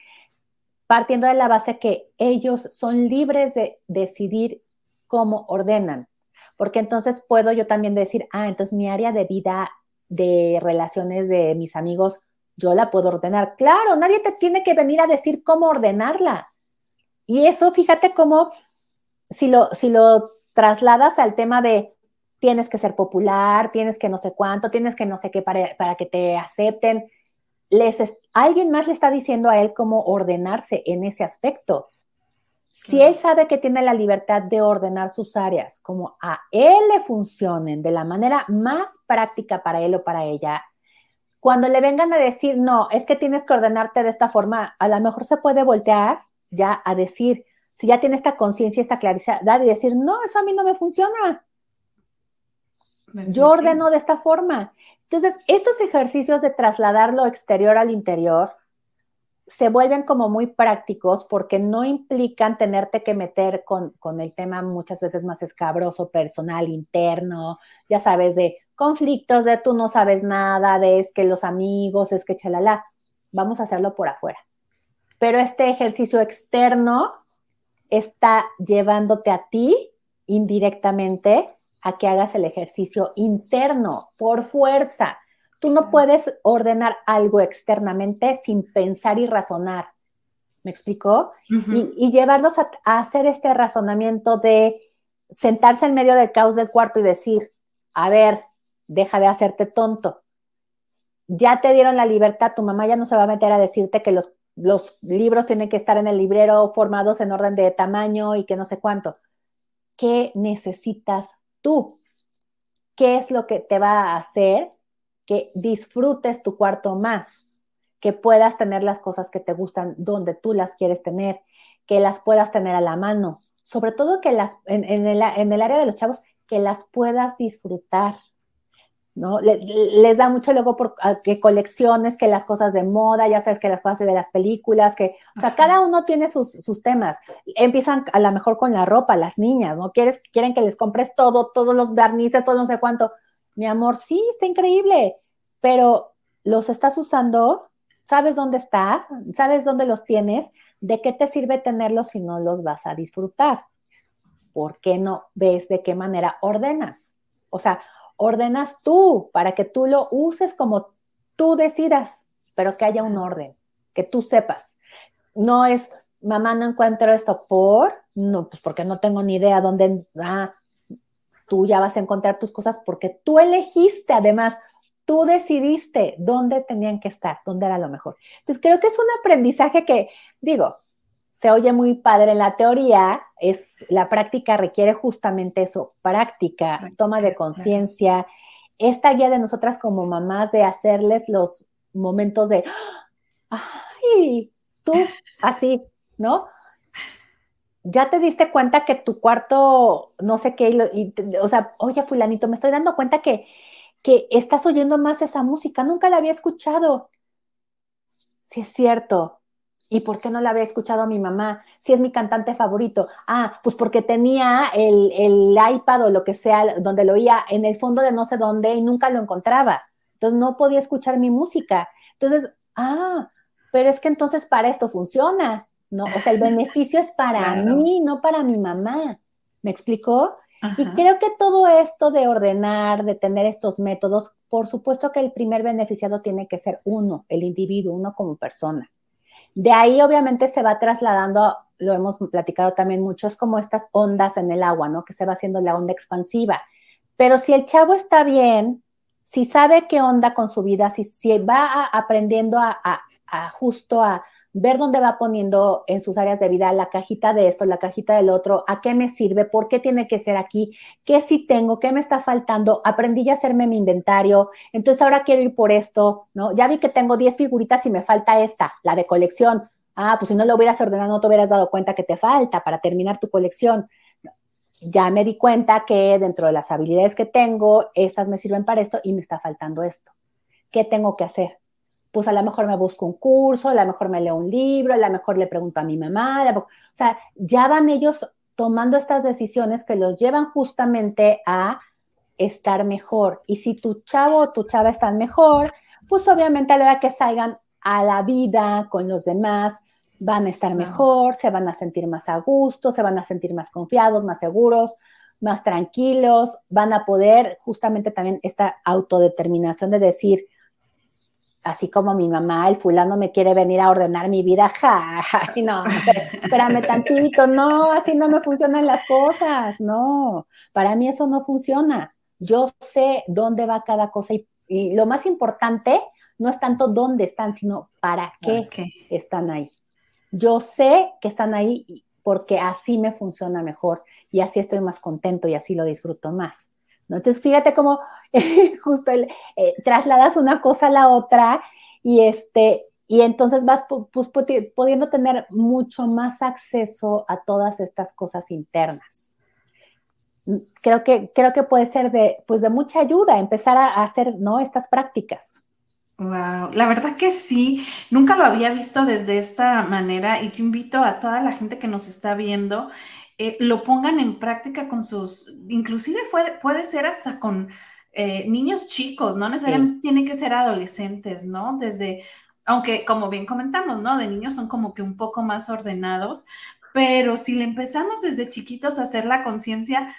partiendo de la base que ellos son libres de decidir cómo ordenan. Porque entonces puedo yo también decir, ah, entonces mi área de vida, de relaciones de mis amigos, yo la puedo ordenar. Claro, nadie te tiene que venir a decir cómo ordenarla. Y eso, fíjate cómo, si lo, si lo trasladas al tema de tienes que ser popular, tienes que no sé cuánto, tienes que no sé qué para, que te acepten. Les alguien más le está diciendo a él cómo ordenarse en ese aspecto. Si él sabe que tiene la libertad de ordenar sus áreas como a él le funcionen de la manera más práctica para él o para ella, cuando le vengan a decir, no, es que tienes que ordenarte de esta forma, a lo mejor se puede voltear ya a decir, si ya tiene esta conciencia, esta claridad y decir, no, eso a mí no me funciona. Yo ordeno de esta forma. Entonces, estos ejercicios de trasladar lo exterior al interior se vuelven como muy prácticos porque no implican tenerte que meter con, el tema muchas veces más escabroso, personal, interno, ya sabes, de conflictos, de tú no sabes nada, de es que los amigos, es que chalala. Vamos a hacerlo por afuera. Pero este ejercicio externo está llevándote a ti indirectamente a que hagas el ejercicio interno por fuerza. Tú no puedes ordenar algo externamente sin pensar y razonar. ¿Me explicó? y, llevarlos a, hacer este razonamiento de sentarse en medio del caos del cuarto y decir, a ver, deja de hacerte tonto. Ya te dieron la libertad, tu mamá ya no se va a meter a decirte que los, los libros tienen que estar en el librero formados en orden de tamaño y que no sé cuánto. ¿Qué necesitas tú. ¿Qué es lo que te va a hacer que disfrutes tu cuarto más? Que puedas tener las cosas que te gustan donde tú las quieres tener, que las puedas tener a la mano. Sobre todo que las, en, el, en el área de los chavos, que las puedas disfrutar. ¿no? les da mucho luego por que colecciones, que las cosas de moda, ya sabes que las cosas de las películas, que, o sea, cada uno tiene sus, temas. Empiezan a lo mejor con la ropa, las niñas, ¿no? Quieres, quieren que les compres todo, todos los barnices, todo no sé cuánto. Mi amor, sí, está increíble, pero los estás usando, sabes dónde estás, sabes dónde los tienes, de qué te sirve tenerlos si no los vas a disfrutar. ¿Por qué no ves de qué manera ordenas? O sea, ordenas tú para que tú lo uses como tú decidas, pero que haya un orden, que tú sepas. No es, mamá, no encuentro esto por, no, pues porque no tengo ni idea dónde, ah, tú ya vas a encontrar tus cosas porque tú elegiste, además, tú decidiste dónde tenían que estar, dónde era lo mejor. Entonces, creo que es un aprendizaje que, digo, se oye muy padre en la teoría, es la práctica requiere justamente eso, práctica, toma de conciencia, esta guía de nosotras como mamás de hacerles los momentos de, ay, tú, así, ¿no? Ya te diste cuenta que tu cuarto, no sé qué, o sea, oye, fulanito, me estoy dando cuenta que, que estás oyendo más esa música, nunca la había escuchado. Sí, es cierto, ¿Y por qué no la había escuchado a mi mamá? Si es mi cantante favorito. Ah, pues porque tenía el, el, iPad o lo que sea, donde lo oía en el fondo de no sé dónde y nunca lo encontraba. Entonces no podía escuchar mi música. Entonces, ah, pero es que entonces para esto funciona. No, o sea, el beneficio es para mí, no para mi mamá. ¿Me explicó? Y creo que todo esto de ordenar, de tener estos métodos, por supuesto que el primer beneficiado tiene que ser uno, el individuo, uno como persona. De ahí obviamente se va trasladando, lo hemos platicado también mucho, es como estas ondas en el agua, ¿no? Que se va haciendo la onda expansiva. Pero si el chavo está bien, si sabe qué onda con su vida, si, si va aprendiendo a, justo a, ver dónde va poniendo en sus áreas de vida la cajita de esto, la cajita del otro, a qué me sirve, por qué tiene que ser aquí, qué sí tengo, qué me está faltando, aprendí a hacerme mi inventario, entonces ahora quiero ir por esto, ¿no? Ya vi que tengo 10 figuritas y me falta esta, la de colección. Ah, pues si no lo hubieras ordenado, no te hubieras dado cuenta que te falta para terminar tu colección. Ya me di cuenta que dentro de las habilidades que tengo, estas me sirven para esto y me está faltando esto. ¿Qué tengo que hacer? Pues a lo mejor me busco un curso, a lo mejor me leo un libro, a lo mejor le pregunto a mi mamá, o sea, ya van ellos tomando estas decisiones que los llevan justamente a estar mejor. Y si tu chavo o tu chava están mejor, pues obviamente a la hora que salgan a la vida con los demás, van a estar mejor, se van a sentir más a gusto, se van a sentir más confiados, más seguros, más tranquilos, van a poder justamente también esta autodeterminación de decir, así como mi mamá, el fulano me quiere venir a ordenar mi vida, (laughs) ja, ja no, espérame tantito, no, así no me funcionan las cosas, no, para mí eso no funciona. Yo sé dónde va cada cosa y, lo más importante no es tanto dónde están, sino para qué están ahí. Yo sé que están ahí porque así me funciona mejor y así estoy más contento y así lo disfruto más. Entonces, fíjate cómo (laughs) justo eh, trasladas una cosa a la otra y, este, y entonces vas pudiendo tener mucho más acceso a todas estas cosas internas. Mm, creo que, creo que puede ser de, pues de mucha ayuda empezar a, hacer ¿no? estas prácticas. Wow, la verdad que sí, nunca lo había visto desde esta manera y yo invito a toda la gente que nos está viendo eh, lo pongan en práctica con sus, inclusive puede, ser hasta con eh, niños chicos, no necesariamente tienen que ser adolescentes, ¿no? Desde, aunque como bien comentamos, ¿no? De niños son como que un poco más ordenados, pero si le empezamos desde chiquitos a hacer la conciencia,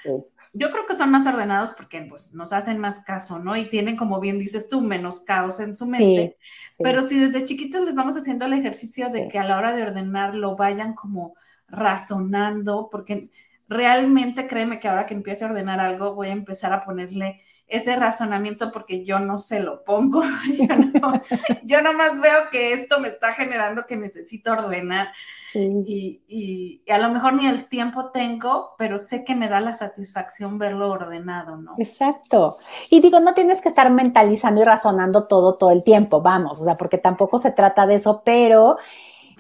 yo creo que son más ordenados porque pues, nos hacen más caso, ¿no? Y tienen, como bien dices tú, menos caos en su mente. Pero si desde chiquitos les vamos haciendo el ejercicio de que a la hora de ordenar lo vayan como razonando, porque realmente créeme que ahora que empiece a ordenar algo, voy a empezar a ponerle ese razonamiento porque yo no se lo pongo. (laughs) yo, no, nomás veo que esto me está generando que necesito ordenar. Y, a lo mejor ni el tiempo tengo, pero sé que me da la satisfacción verlo ordenado, ¿no? Exacto. Y digo, no tienes que estar mentalizando y razonando todo, todo el tiempo, vamos, o sea, porque tampoco se trata de eso, pero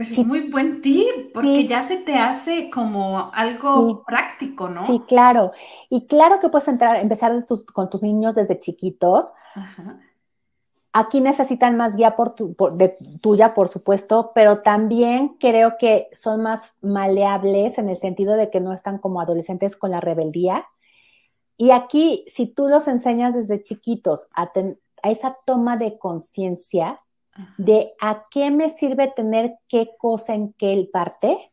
pues es muy buen tip, porque ya se te hace como algo práctico, ¿no? Sí, claro. Y claro que puedes entrar, empezar con tus niños desde chiquitos. Aquí necesitan más guía por de, tuya, por supuesto, pero también creo que son más maleables en el sentido de que no están como adolescentes con la rebeldía. Y aquí, si tú los enseñas desde chiquitos a, a esa toma de conciencia, de a qué me sirve tener qué cosa en qué parte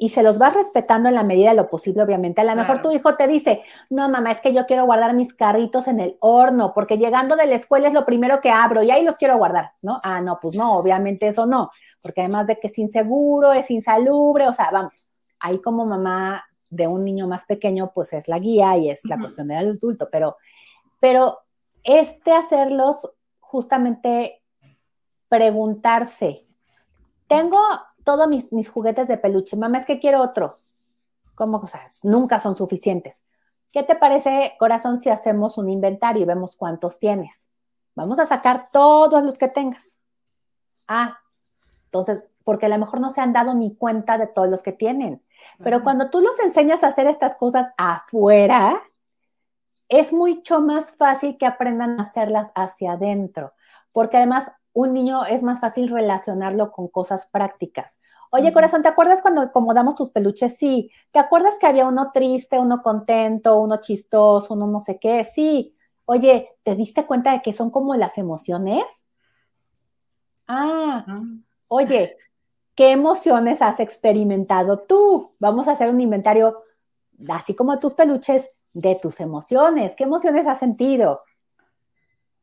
y se los vas respetando en la medida de lo posible, obviamente. A lo mejor tu hijo te dice, no, mamá, es que yo quiero guardar mis carritos en el horno, porque llegando de la escuela es lo primero que abro y ahí los quiero guardar, ¿no? Ah, no, pues no, obviamente eso no, porque además de que es inseguro, es insalubre, o sea, vamos, ahí como mamá de un niño más pequeño, pues es la guía y es la cuestión del adulto, pero, pero este hacerlos justamente preguntarse, tengo todos mis, mis, juguetes de peluche, mamá, es que quiero otro. ¿Cómo cosas? Nunca son suficientes. ¿Qué te parece, corazón, si hacemos un inventario y vemos cuántos tienes? Vamos a sacar todos los que tengas. Ah, entonces, porque a lo mejor no se han dado ni cuenta de todos los que tienen. Pero cuando tú los enseñas a hacer estas cosas afuera, es mucho más fácil que aprendan a hacerlas hacia adentro, porque además un niño es más fácil relacionarlo con cosas prácticas. Oye, corazón, ¿te acuerdas cuando acomodamos tus peluches? Sí. ¿Te acuerdas que había uno triste, uno contento, uno chistoso, uno no sé qué? Sí. Oye, ¿te diste cuenta de que son como las emociones? Ah, ah. oye, ¿qué emociones has experimentado tú? Vamos a hacer un inventario, así como tus peluches, de tus emociones. ¿Qué emociones has sentido?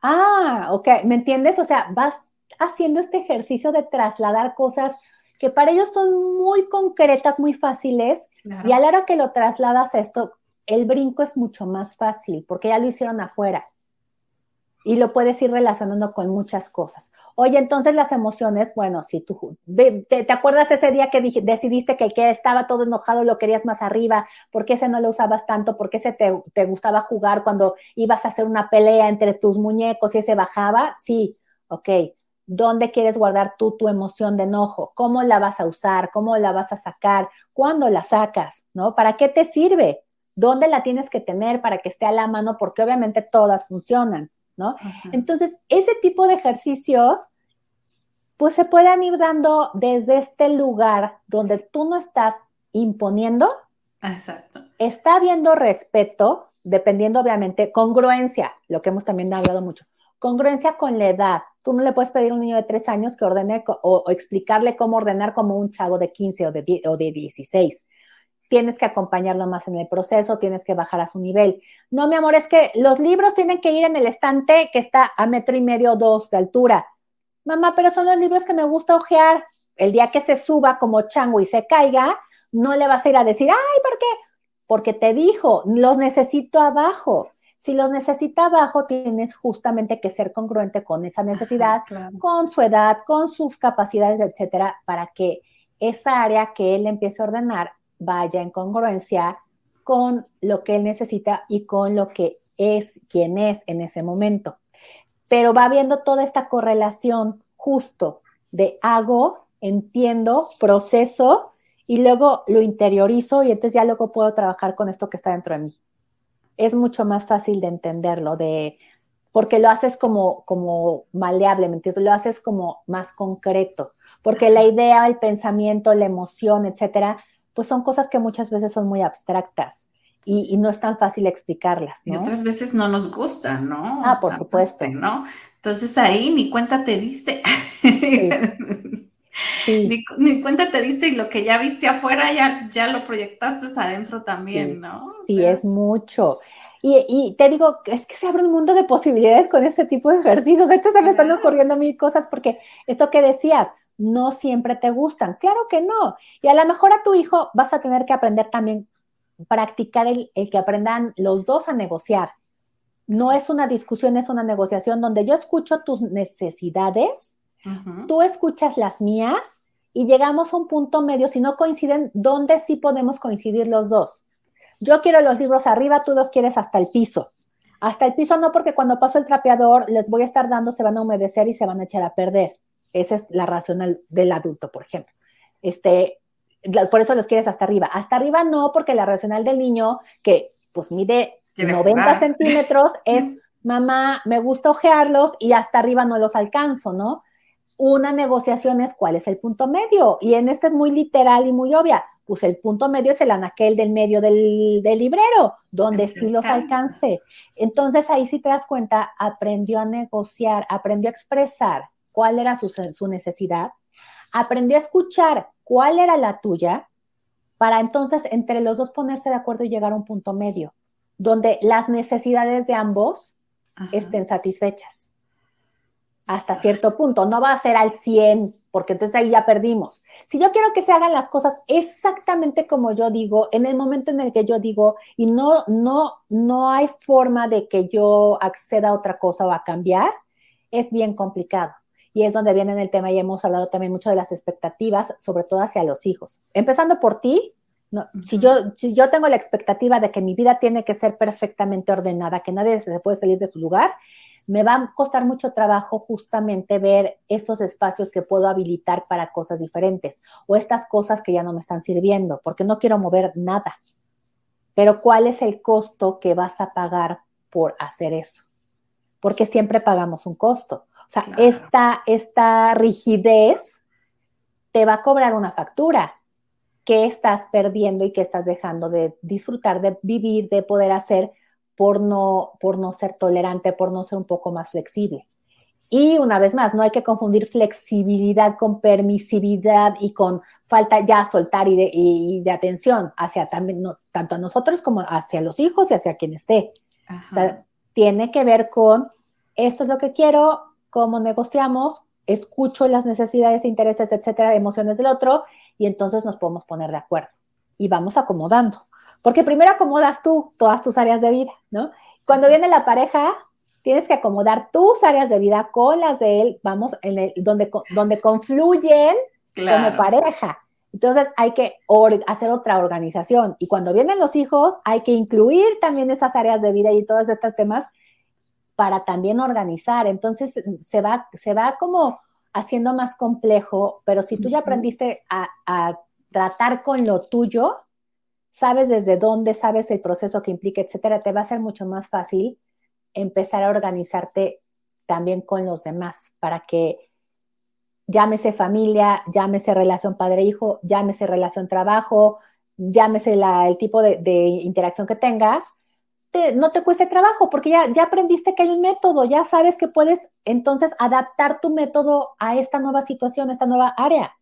Ah, ok, ¿me entiendes? O sea, vas haciendo este ejercicio de trasladar cosas que para ellos son muy concretas, muy fáciles, y a la hora que lo trasladas a esto, el brinco es mucho más fácil, porque ya lo hicieron afuera. Y lo puedes ir relacionando con muchas cosas. Oye, entonces las emociones, bueno, si tú, te, acuerdas ese día que decidiste que el que estaba todo enojado lo querías más arriba? ¿Por qué ese no lo usabas tanto? ¿Por qué ese te, te gustaba jugar cuando ibas a hacer una pelea entre tus muñecos y ese bajaba? Sí, ok. ¿Dónde quieres guardar tú tu emoción de enojo? ¿Cómo la vas a usar? ¿Cómo la vas a sacar? ¿Cuándo la sacas? ¿No? ¿Para qué te sirve? ¿Dónde la tienes que tener para que esté a la mano? Porque obviamente todas funcionan. ¿No? Entonces, ese tipo de ejercicios, pues se pueden ir dando desde este lugar donde tú no estás imponiendo. Exacto. Está habiendo respeto, dependiendo obviamente, congruencia, lo que hemos también hablado mucho, congruencia con la edad. Tú no le puedes pedir a un niño de tres años que ordene o, explicarle cómo ordenar como un chavo de 15 o de, o de 16 tienes que acompañarlo más en el proceso, tienes que bajar a su nivel. No, mi amor, es que los libros tienen que ir en el estante que está a metro y medio o dos de altura. Mamá, pero son los libros que me gusta ojear. El día que se suba como chango y se caiga, no le vas a ir a decir, ay, ¿por qué? Porque te dijo, los necesito abajo. Si los necesita abajo, tienes justamente que ser congruente con esa necesidad, con su edad, con sus capacidades, etcétera, para que esa área que él empiece a ordenar vaya en congruencia con lo que él necesita y con lo que es quien es en ese momento. Pero va viendo toda esta correlación justo de hago, entiendo, proceso y luego lo interiorizo y entonces ya luego puedo trabajar con esto que está dentro de mí. Es mucho más fácil de entenderlo, de porque lo haces como, como maleable, ¿me? Lo haces como más concreto, porque la idea, el pensamiento, la emoción, etcétera, pues son cosas que muchas veces son muy abstractas y, no es tan fácil explicarlas. ¿no? Y otras veces no nos gustan, ¿no? Ah, por supuesto. ¿no? Entonces ahí ni cuenta te diste. Ni, cuenta te dice y lo que ya viste afuera ya, ya lo proyectaste adentro también, ¿no? sí, es mucho. Y, te digo, es que se abre un mundo de posibilidades con este tipo de ejercicios. Ahorita se me están ocurriendo mil cosas porque esto que decías, no siempre te gustan. Claro que no. Y a lo mejor a tu hijo vas a tener que aprender también, practicar el, que aprendan los dos a negociar. No es una discusión, es una negociación donde yo escucho tus necesidades, tú escuchas las mías y llegamos a un punto medio, si no coinciden, donde sí podemos coincidir los dos. Yo quiero los libros arriba, tú los quieres hasta el piso. Hasta el piso no, porque cuando paso el trapeador les voy a estar dando, se van a humedecer y se van a echar a perder. Esa es la racional del adulto, por ejemplo. Este, por eso los quieres hasta arriba. Hasta arriba no, porque la racional del niño, que pues mide 90 centímetros, (laughs) es, mamá, me gusta ojearlos y hasta arriba no los alcanzo, ¿no? Una negociación es cuál es el punto medio. Y en este es muy literal y muy obvia. Pues el punto medio es el anaquel del medio del, del librero, donde sí los alcance. Entonces ahí sí te das cuenta, aprendió a negociar, aprendió a expresar cuál era su, necesidad, aprendió a escuchar cuál era la tuya, para entonces entre los dos ponerse de acuerdo y llegar a un punto medio, donde las necesidades de ambos estén satisfechas. Hasta cierto punto, no va a ser al 100, porque entonces ahí ya perdimos. Si yo quiero que se hagan las cosas exactamente como yo digo, en el momento en el que yo digo, y no, no, no hay forma de que yo acceda a otra cosa o a cambiar, es bien complicado y es donde viene el tema y hemos hablado también mucho de las expectativas, sobre todo hacia los hijos. Empezando por ti, si, yo, si yo tengo la expectativa de que mi vida tiene que ser perfectamente ordenada, que nadie se puede salir de su lugar, me va a costar mucho trabajo justamente ver estos espacios que puedo habilitar para cosas diferentes o estas cosas que ya no me están sirviendo, porque no quiero mover nada. Pero ¿cuál es el costo que vas a pagar por hacer eso? Porque siempre pagamos un costo. O sea, esta, esta rigidez te va a cobrar una factura que estás perdiendo y que estás dejando de disfrutar, de vivir, de poder hacer por no, por no ser tolerante, por no ser un poco más flexible. Y una vez más, no hay que confundir flexibilidad con permisividad y con falta ya soltar y de, y de atención hacia también, no, tanto a nosotros como hacia los hijos y hacia quien esté. O sea, tiene que ver con esto es lo que quiero, cómo negociamos, escucho las necesidades, intereses, etcétera, emociones del otro y entonces nos podemos poner de acuerdo y vamos acomodando. Porque primero acomodas tú todas tus áreas de vida, ¿no? Cuando viene la pareja, tienes que acomodar tus áreas de vida con las de él, vamos, en el, donde, donde confluyen como pareja. Entonces hay que hacer otra organización. Y cuando vienen los hijos, hay que incluir también esas áreas de vida y todos estos temas para también organizar. Entonces se va, se va como haciendo más complejo, pero si tú ya aprendiste a, tratar con lo tuyo, sabes desde dónde, sabes el proceso que implica, etcétera, te va a ser mucho más fácil empezar a organizarte también con los demás para que llámese familia, llámese relación padre-hijo, llámese relación trabajo, llámese el tipo de, interacción que tengas, no te cueste trabajo porque ya, ya aprendiste que hay un método, ya sabes que puedes entonces adaptar tu método a esta nueva situación, a esta nueva área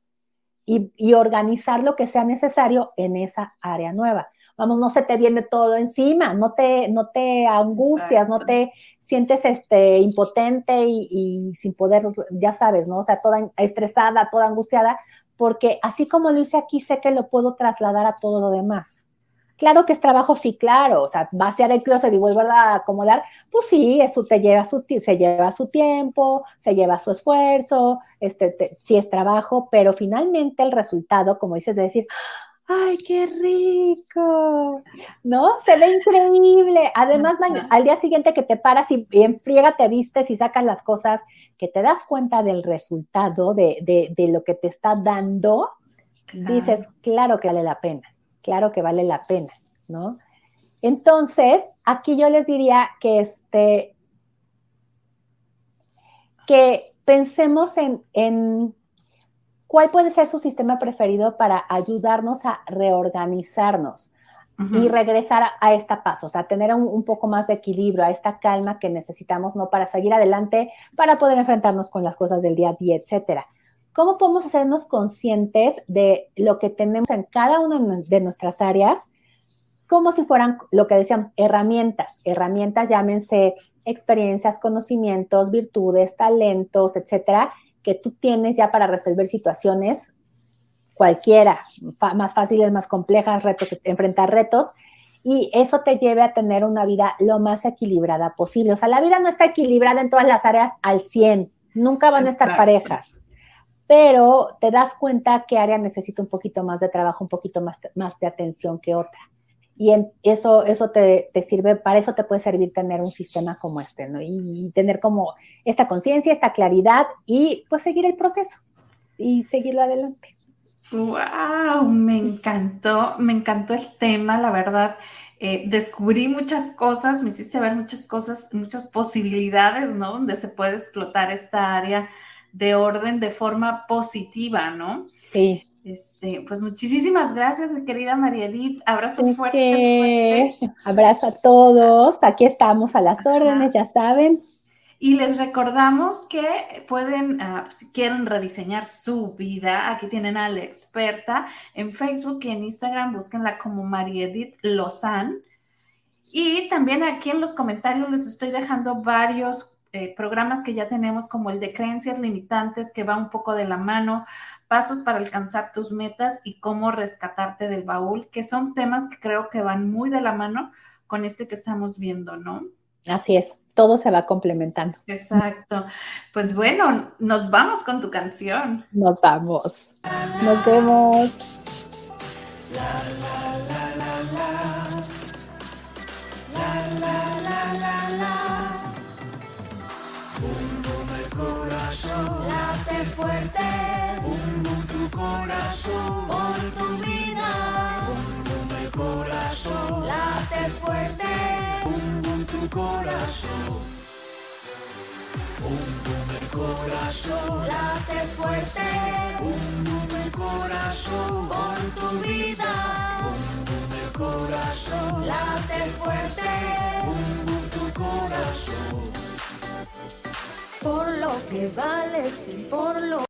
y, y organizar lo que sea necesario en esa área nueva vamos, no se te viene todo encima, no te, no te angustias, no te sientes este, impotente y, sin poder, ya sabes, ¿no? O sea, toda estresada, toda angustiada, porque así como lo hice aquí, sé que lo puedo trasladar a todo lo demás. Claro que es trabajo, sí, claro, o sea, vaciar el closet y volver a acomodar, pues sí, eso te lleva su, se lleva su tiempo, se lleva su esfuerzo, este, sí es trabajo, pero finalmente el resultado, como dices, de decir, ¡ay, qué rico! ¿No? Se ve increíble. Además, al día siguiente que te paras y, en friega te vistes y sacas las cosas, que te das cuenta del resultado, de, lo que te está dando, dices, claro que vale la pena, claro que vale la pena, ¿no? Entonces, aquí yo les diría que este, que pensemos en, en ¿Cuál puede ser su sistema preferido para ayudarnos a reorganizarnos y regresar a, esta paz? O sea, tener un, poco más de equilibrio, a esta calma que necesitamos, ¿no? Para seguir adelante, para poder enfrentarnos con las cosas del día a día, etcétera. ¿Cómo podemos hacernos conscientes de lo que tenemos en cada una de nuestras áreas? Como si fueran lo que decíamos, herramientas. Herramientas, llámense experiencias, conocimientos, virtudes, talentos, etcétera, que tú tienes ya para resolver situaciones cualquiera, más fáciles, más complejas, retos, enfrentar retos, y eso te lleve a tener una vida lo más equilibrada posible. O sea, la vida no está equilibrada en todas las áreas al 100, nunca van a estar parejas, pero te das cuenta que área necesita un poquito más de trabajo, un poquito más, más de atención que otra. Y eso, eso te, sirve, para eso te puede servir tener un sistema como este, ¿no? Y, tener como esta conciencia, esta claridad y pues seguir el proceso y seguirlo adelante. ¡Wow! Me encantó, me encantó el tema, la verdad. Eh, descubrí muchas cosas, me hiciste ver muchas cosas, muchas posibilidades, ¿no? Donde se puede explotar esta área de orden de forma positiva, ¿no? Sí. Este, pues muchísimas gracias, mi querida María Edith. Abrazo fuerte, Abrazo a todos. Aquí estamos a las órdenes, ya saben. Y les recordamos que pueden, ah, si quieren rediseñar su vida, aquí tienen a la experta en Facebook y en Instagram, búsquenla como María Edith Lozán. Y también aquí en los comentarios les estoy dejando varios eh, programas que ya tenemos como el de creencias limitantes que va un poco de la mano, pasos para alcanzar tus metas y cómo rescatarte del baúl, que son temas que creo que van muy de la mano con este que estamos viendo, ¿no? Así es, todo se va complementando. Exacto. Pues bueno, nos vamos con tu canción. Nos vamos. Nos vemos. late fuerte. Bum bum tu corazón. Bum bum el corazón late fuerte. Bum bum el corazón por tu vida. Bum bum el corazón late fuerte. Bum bum tu corazón por lo que vales y por lo